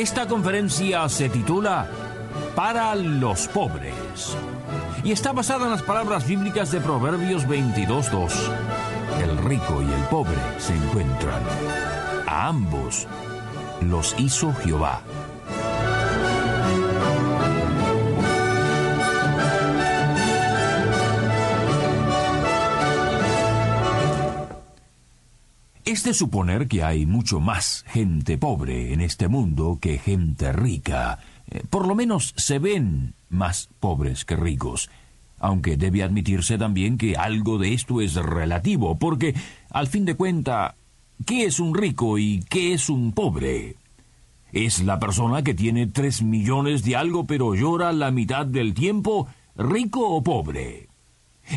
Esta conferencia se titula Para los pobres y está basada en las palabras bíblicas de Proverbios 22.2. El rico y el pobre se encuentran. A ambos los hizo Jehová. Es de suponer que hay mucho más gente pobre en este mundo que gente rica. Eh, por lo menos se ven más pobres que ricos. Aunque debe admitirse también que algo de esto es relativo, porque, al fin de cuenta, ¿qué es un rico y qué es un pobre? ¿Es la persona que tiene tres millones de algo pero llora la mitad del tiempo, rico o pobre?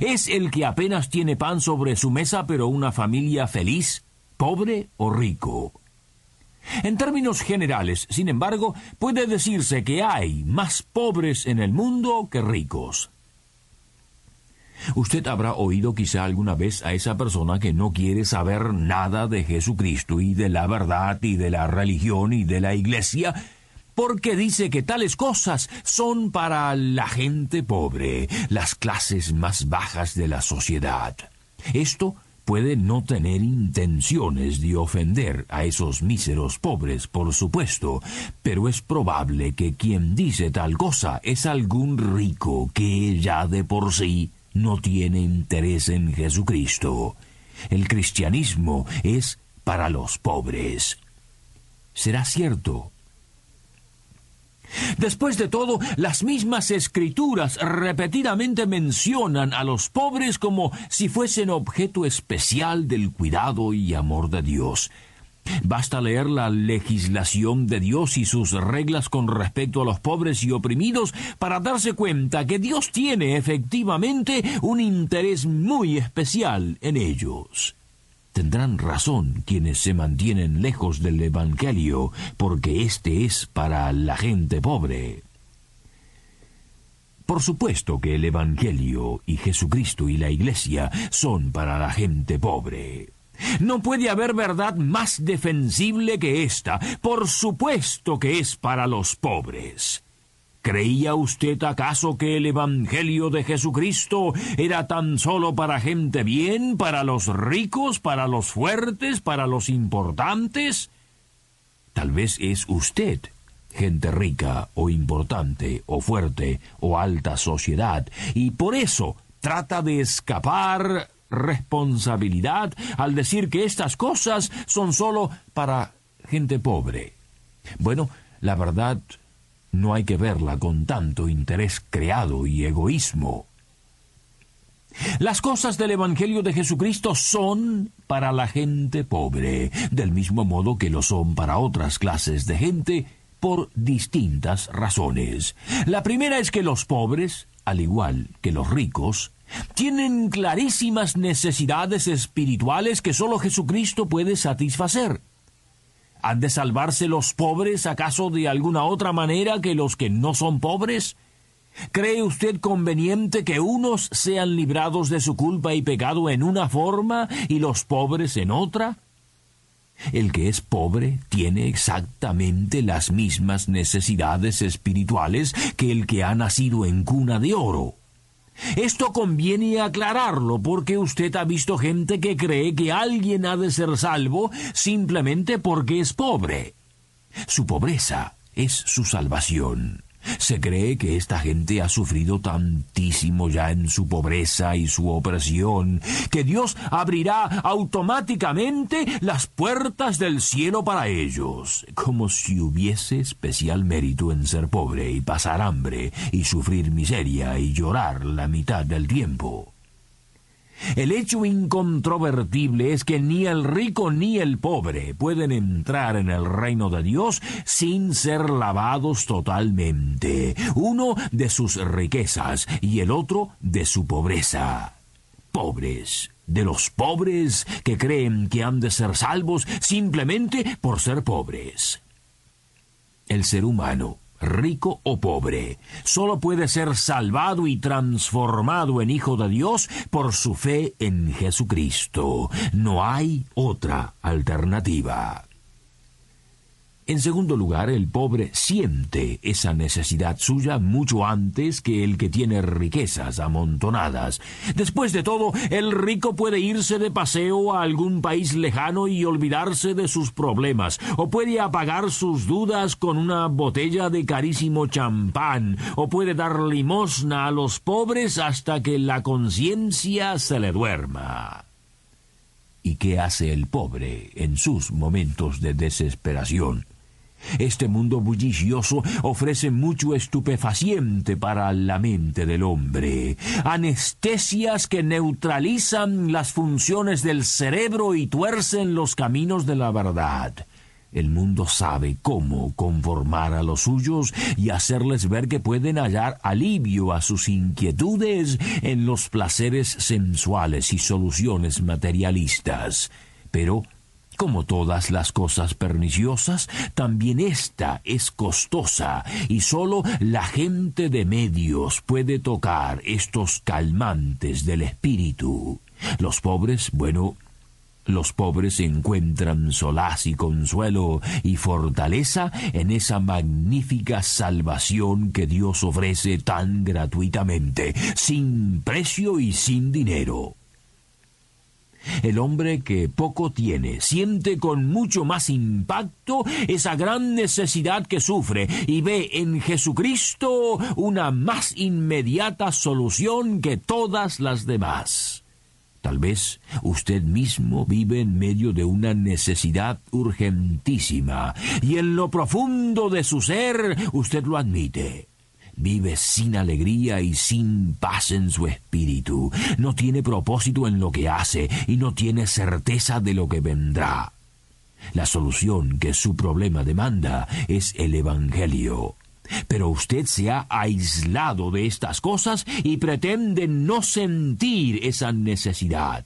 ¿Es el que apenas tiene pan sobre su mesa pero una familia feliz? Pobre o rico. En términos generales, sin embargo, puede decirse que hay más pobres en el mundo que ricos. Usted habrá oído quizá alguna vez a esa persona que no quiere saber nada de Jesucristo y de la verdad y de la religión y de la iglesia, porque dice que tales cosas son para la gente pobre, las clases más bajas de la sociedad. Esto puede no tener intenciones de ofender a esos míseros pobres, por supuesto, pero es probable que quien dice tal cosa es algún rico que ya de por sí no tiene interés en Jesucristo. El cristianismo es para los pobres. ¿Será cierto? Después de todo, las mismas escrituras repetidamente mencionan a los pobres como si fuesen objeto especial del cuidado y amor de Dios. Basta leer la legislación de Dios y sus reglas con respecto a los pobres y oprimidos para darse cuenta que Dios tiene efectivamente un interés muy especial en ellos. Tendrán razón quienes se mantienen lejos del Evangelio, porque éste es para la gente pobre. Por supuesto que el Evangelio y Jesucristo y la Iglesia son para la gente pobre. No puede haber verdad más defensible que esta. Por supuesto que es para los pobres. ¿Creía usted acaso que el Evangelio de Jesucristo era tan solo para gente bien, para los ricos, para los fuertes, para los importantes? Tal vez es usted gente rica o importante o fuerte o alta sociedad y por eso trata de escapar responsabilidad al decir que estas cosas son solo para gente pobre. Bueno, la verdad no hay que verla con tanto interés creado y egoísmo. Las cosas del Evangelio de Jesucristo son para la gente pobre, del mismo modo que lo son para otras clases de gente, por distintas razones. La primera es que los pobres, al igual que los ricos, tienen clarísimas necesidades espirituales que sólo Jesucristo puede satisfacer. ¿Han de salvarse los pobres acaso de alguna otra manera que los que no son pobres? ¿Cree usted conveniente que unos sean librados de su culpa y pecado en una forma y los pobres en otra? El que es pobre tiene exactamente las mismas necesidades espirituales que el que ha nacido en cuna de oro. Esto conviene aclararlo porque usted ha visto gente que cree que alguien ha de ser salvo simplemente porque es pobre. Su pobreza es su salvación. Se cree que esta gente ha sufrido tantísimo ya en su pobreza y su opresión, que Dios abrirá automáticamente las puertas del cielo para ellos, como si hubiese especial mérito en ser pobre y pasar hambre y sufrir miseria y llorar la mitad del tiempo. El hecho incontrovertible es que ni el rico ni el pobre pueden entrar en el reino de Dios sin ser lavados totalmente, uno de sus riquezas y el otro de su pobreza. Pobres, de los pobres que creen que han de ser salvos simplemente por ser pobres. El ser humano rico o pobre, solo puede ser salvado y transformado en hijo de Dios por su fe en Jesucristo. No hay otra alternativa. En segundo lugar, el pobre siente esa necesidad suya mucho antes que el que tiene riquezas amontonadas. Después de todo, el rico puede irse de paseo a algún país lejano y olvidarse de sus problemas, o puede apagar sus dudas con una botella de carísimo champán, o puede dar limosna a los pobres hasta que la conciencia se le duerma. ¿Y qué hace el pobre en sus momentos de desesperación? Este mundo bullicioso ofrece mucho estupefaciente para la mente del hombre, anestesias que neutralizan las funciones del cerebro y tuercen los caminos de la verdad. El mundo sabe cómo conformar a los suyos y hacerles ver que pueden hallar alivio a sus inquietudes en los placeres sensuales y soluciones materialistas. Pero como todas las cosas perniciosas, también esta es costosa y sólo la gente de medios puede tocar estos calmantes del espíritu. Los pobres, bueno, los pobres encuentran solaz y consuelo y fortaleza en esa magnífica salvación que Dios ofrece tan gratuitamente, sin precio y sin dinero. El hombre que poco tiene siente con mucho más impacto esa gran necesidad que sufre y ve en Jesucristo una más inmediata solución que todas las demás. Tal vez usted mismo vive en medio de una necesidad urgentísima y en lo profundo de su ser usted lo admite vive sin alegría y sin paz en su espíritu, no tiene propósito en lo que hace y no tiene certeza de lo que vendrá. La solución que su problema demanda es el Evangelio. Pero usted se ha aislado de estas cosas y pretende no sentir esa necesidad.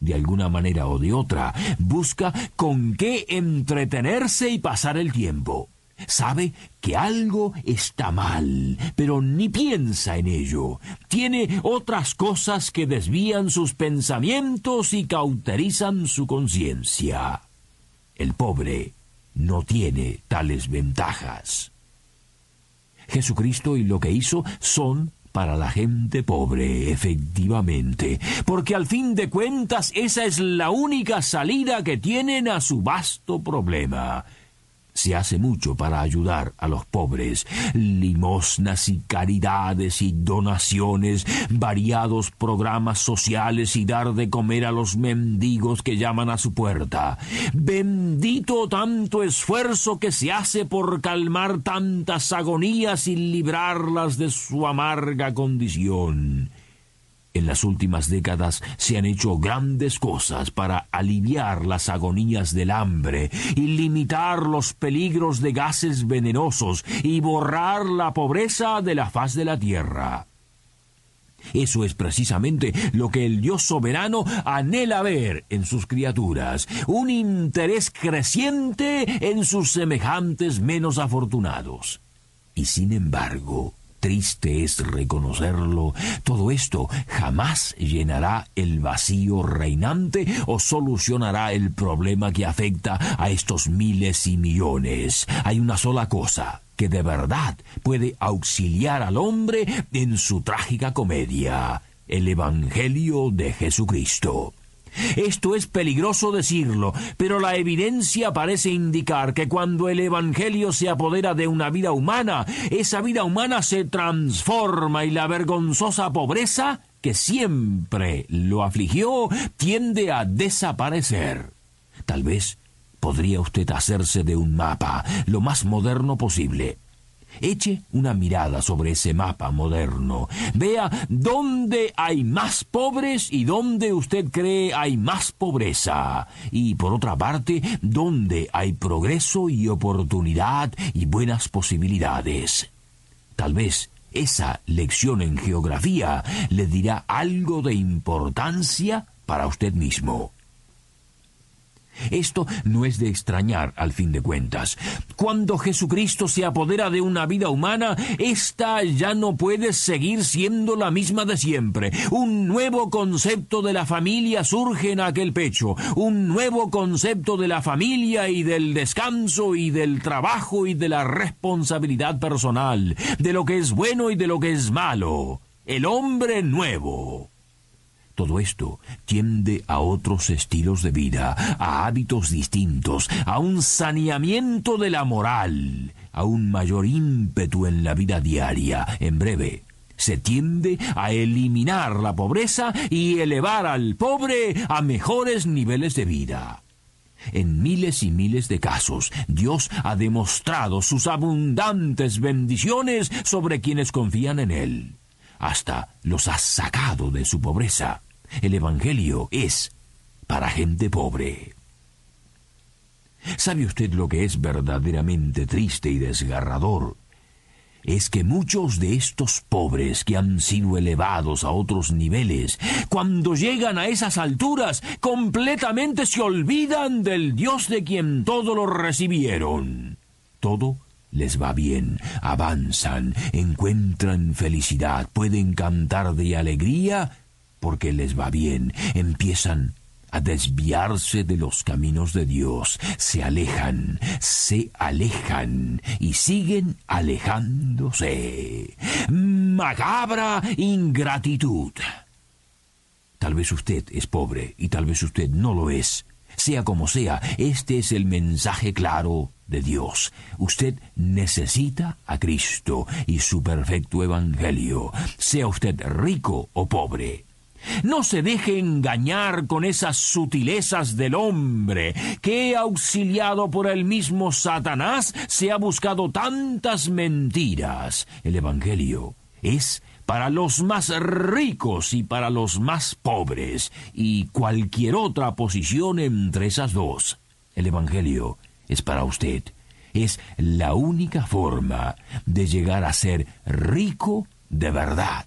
De alguna manera o de otra, busca con qué entretenerse y pasar el tiempo. Sabe que algo está mal, pero ni piensa en ello. Tiene otras cosas que desvían sus pensamientos y cauterizan su conciencia. El pobre no tiene tales ventajas. Jesucristo y lo que hizo son para la gente pobre, efectivamente, porque al fin de cuentas esa es la única salida que tienen a su vasto problema. Se hace mucho para ayudar a los pobres, limosnas y caridades y donaciones, variados programas sociales y dar de comer a los mendigos que llaman a su puerta. Bendito tanto esfuerzo que se hace por calmar tantas agonías y librarlas de su amarga condición. En las últimas décadas se han hecho grandes cosas para aliviar las agonías del hambre y limitar los peligros de gases venenosos y borrar la pobreza de la faz de la tierra. Eso es precisamente lo que el Dios soberano anhela ver en sus criaturas, un interés creciente en sus semejantes menos afortunados. Y sin embargo, triste es reconocerlo, todo esto jamás llenará el vacío reinante o solucionará el problema que afecta a estos miles y millones. Hay una sola cosa que de verdad puede auxiliar al hombre en su trágica comedia, el Evangelio de Jesucristo. Esto es peligroso decirlo, pero la evidencia parece indicar que cuando el Evangelio se apodera de una vida humana, esa vida humana se transforma y la vergonzosa pobreza que siempre lo afligió tiende a desaparecer. Tal vez podría usted hacerse de un mapa lo más moderno posible Eche una mirada sobre ese mapa moderno. Vea dónde hay más pobres y dónde usted cree hay más pobreza. Y por otra parte, dónde hay progreso y oportunidad y buenas posibilidades. Tal vez esa lección en geografía le dirá algo de importancia para usted mismo. Esto no es de extrañar al fin de cuentas. Cuando Jesucristo se apodera de una vida humana, ésta ya no puede seguir siendo la misma de siempre. Un nuevo concepto de la familia surge en aquel pecho. Un nuevo concepto de la familia y del descanso y del trabajo y de la responsabilidad personal, de lo que es bueno y de lo que es malo. El hombre nuevo. Todo esto tiende a otros estilos de vida, a hábitos distintos, a un saneamiento de la moral, a un mayor ímpetu en la vida diaria. En breve, se tiende a eliminar la pobreza y elevar al pobre a mejores niveles de vida. En miles y miles de casos, Dios ha demostrado sus abundantes bendiciones sobre quienes confían en Él. Hasta los ha sacado de su pobreza. El Evangelio es para gente pobre. ¿Sabe usted lo que es verdaderamente triste y desgarrador? Es que muchos de estos pobres que han sido elevados a otros niveles, cuando llegan a esas alturas, completamente se olvidan del Dios de quien todo lo recibieron. Todo les va bien, avanzan, encuentran felicidad, pueden cantar de alegría porque les va bien, empiezan a desviarse de los caminos de Dios, se alejan, se alejan y siguen alejándose. Macabra ingratitud. Tal vez usted es pobre y tal vez usted no lo es. Sea como sea, este es el mensaje claro de Dios. Usted necesita a Cristo y su perfecto Evangelio, sea usted rico o pobre. No se deje engañar con esas sutilezas del hombre, que, auxiliado por el mismo Satanás, se ha buscado tantas mentiras. El Evangelio es para los más ricos y para los más pobres, y cualquier otra posición entre esas dos. El Evangelio es para usted. Es la única forma de llegar a ser rico de verdad.